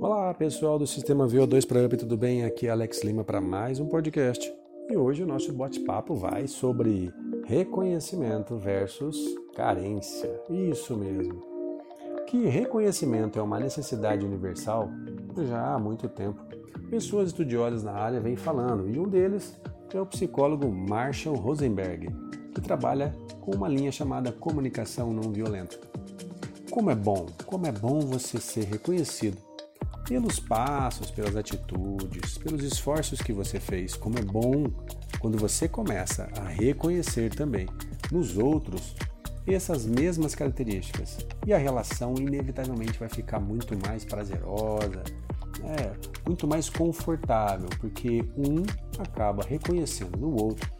Olá pessoal do Sistema VO2 para Up, tudo bem? Aqui é Alex Lima para mais um podcast. E hoje o nosso bate-papo vai sobre reconhecimento versus carência. Isso mesmo. Que reconhecimento é uma necessidade universal já há muito tempo. Pessoas estudiosas na área vêm falando, e um deles é o psicólogo Marshall Rosenberg, que trabalha com uma linha chamada comunicação não violenta. Como é bom, como é bom você ser reconhecido pelos passos, pelas atitudes, pelos esforços que você fez. Como é bom quando você começa a reconhecer também nos outros essas mesmas características. E a relação inevitavelmente vai ficar muito mais prazerosa, né? muito mais confortável, porque um acaba reconhecendo no outro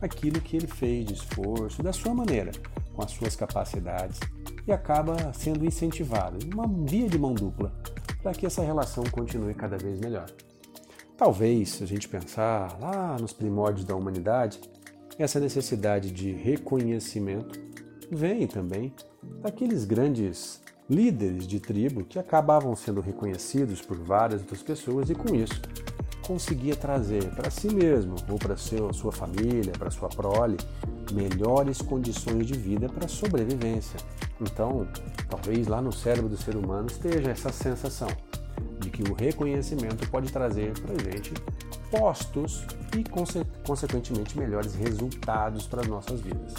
aquilo que ele fez de esforço, da sua maneira, com as suas capacidades, e acaba sendo incentivado. Uma via de mão dupla para que essa relação continue cada vez melhor. Talvez, se a gente pensar lá nos primórdios da humanidade, essa necessidade de reconhecimento vem também daqueles grandes líderes de tribo que acabavam sendo reconhecidos por várias outras pessoas e com isso conseguia trazer para si mesmo ou para sua família, para sua prole, melhores condições de vida para sobrevivência. Então, talvez lá no cérebro do ser humano esteja essa sensação de que o reconhecimento pode trazer para a gente postos e, conse consequentemente, melhores resultados para as nossas vidas.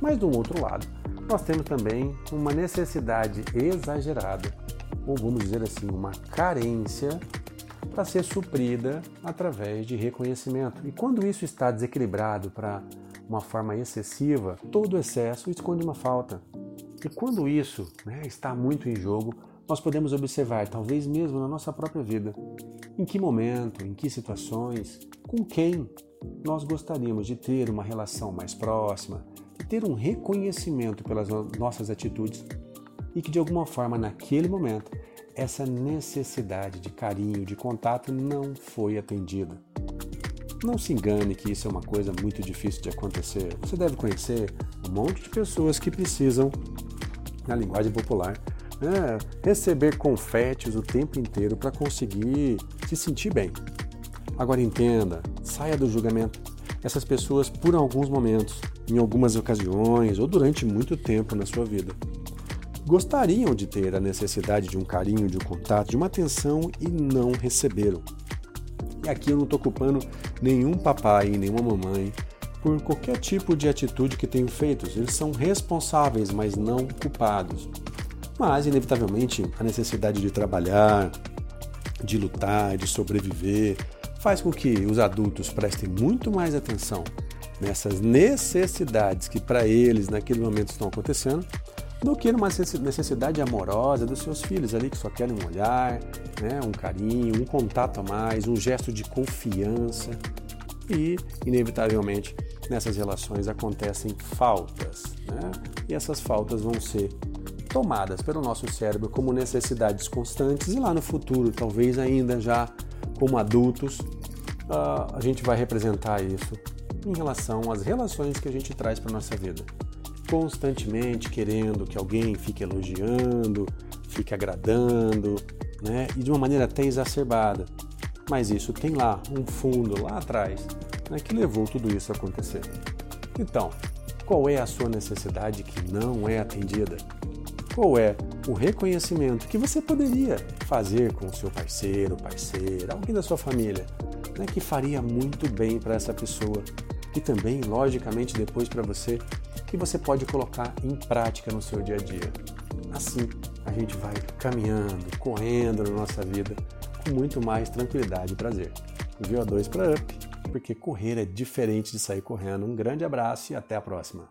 Mas, do outro lado, nós temos também uma necessidade exagerada, ou vamos dizer assim, uma carência para ser suprida através de reconhecimento. E quando isso está desequilibrado para uma forma excessiva, todo excesso esconde uma falta. E quando isso né, está muito em jogo, nós podemos observar, talvez mesmo na nossa própria vida, em que momento, em que situações, com quem nós gostaríamos de ter uma relação mais próxima, de ter um reconhecimento pelas nossas atitudes e que de alguma forma naquele momento essa necessidade de carinho, de contato não foi atendida. Não se engane que isso é uma coisa muito difícil de acontecer. Você deve conhecer um monte de pessoas que precisam, na linguagem popular, né, receber confetes o tempo inteiro para conseguir se sentir bem. Agora entenda, saia do julgamento. Essas pessoas, por alguns momentos, em algumas ocasiões ou durante muito tempo na sua vida, gostariam de ter a necessidade de um carinho, de um contato, de uma atenção e não receberam. E aqui eu não estou culpando nenhum papai e nenhuma mamãe por qualquer tipo de atitude que tenham feito. Eles são responsáveis, mas não culpados. Mas, inevitavelmente, a necessidade de trabalhar, de lutar, de sobreviver, faz com que os adultos prestem muito mais atenção nessas necessidades que para eles naquele momento estão acontecendo do que numa necessidade amorosa dos seus filhos ali que só querem um olhar, né, um carinho, um contato a mais, um gesto de confiança. E, inevitavelmente, nessas relações acontecem faltas, né? e essas faltas vão ser tomadas pelo nosso cérebro como necessidades constantes, e lá no futuro, talvez ainda já como adultos, uh, a gente vai representar isso em relação às relações que a gente traz para nossa vida constantemente querendo que alguém fique elogiando, fique agradando, né? E de uma maneira até exacerbada. Mas isso tem lá um fundo lá atrás né, que levou tudo isso a acontecer. Então, qual é a sua necessidade que não é atendida? Qual é o reconhecimento que você poderia fazer com o seu parceiro, parceira, alguém da sua família, né, que faria muito bem para essa pessoa e também, logicamente, depois para você que você pode colocar em prática no seu dia a dia. Assim, a gente vai caminhando, correndo na nossa vida com muito mais tranquilidade e prazer. VO2 para Up, porque correr é diferente de sair correndo. Um grande abraço e até a próxima.